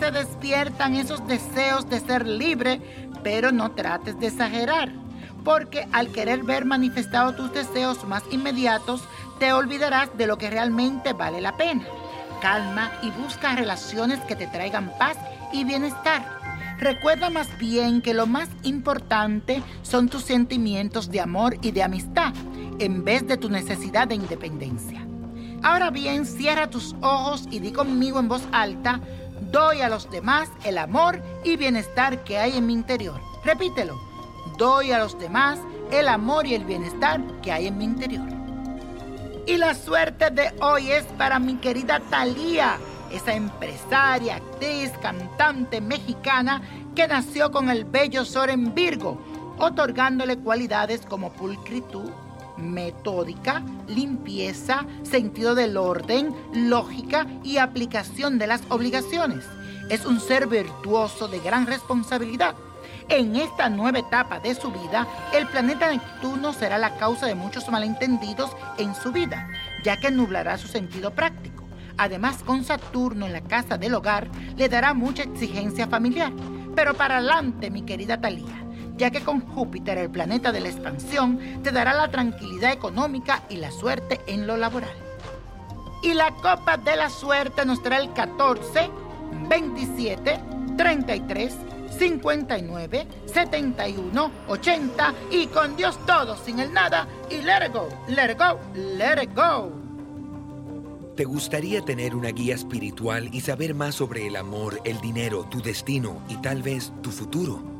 se despiertan esos deseos de ser libre, pero no trates de exagerar, porque al querer ver manifestados tus deseos más inmediatos, te olvidarás de lo que realmente vale la pena. Calma y busca relaciones que te traigan paz y bienestar. Recuerda más bien que lo más importante son tus sentimientos de amor y de amistad, en vez de tu necesidad de independencia. Ahora bien, cierra tus ojos y di conmigo en voz alta, doy a los demás el amor y bienestar que hay en mi interior. Repítelo, doy a los demás el amor y el bienestar que hay en mi interior. Y la suerte de hoy es para mi querida Thalía, esa empresaria, actriz, cantante mexicana que nació con el bello sol en Virgo, otorgándole cualidades como pulcritud, metódica, limpieza, sentido del orden, lógica y aplicación de las obligaciones. Es un ser virtuoso de gran responsabilidad. En esta nueva etapa de su vida, el planeta Neptuno será la causa de muchos malentendidos en su vida, ya que nublará su sentido práctico. Además, con Saturno en la casa del hogar, le dará mucha exigencia familiar. Pero para adelante, mi querida Talía ya que con Júpiter, el planeta de la expansión, te dará la tranquilidad económica y la suerte en lo laboral. Y la copa de la suerte nos trae el 14, 27, 33, 59, 71, 80 y con Dios todo, sin el nada y let it go, let it go, let it go. ¿Te gustaría tener una guía espiritual y saber más sobre el amor, el dinero, tu destino y tal vez tu futuro?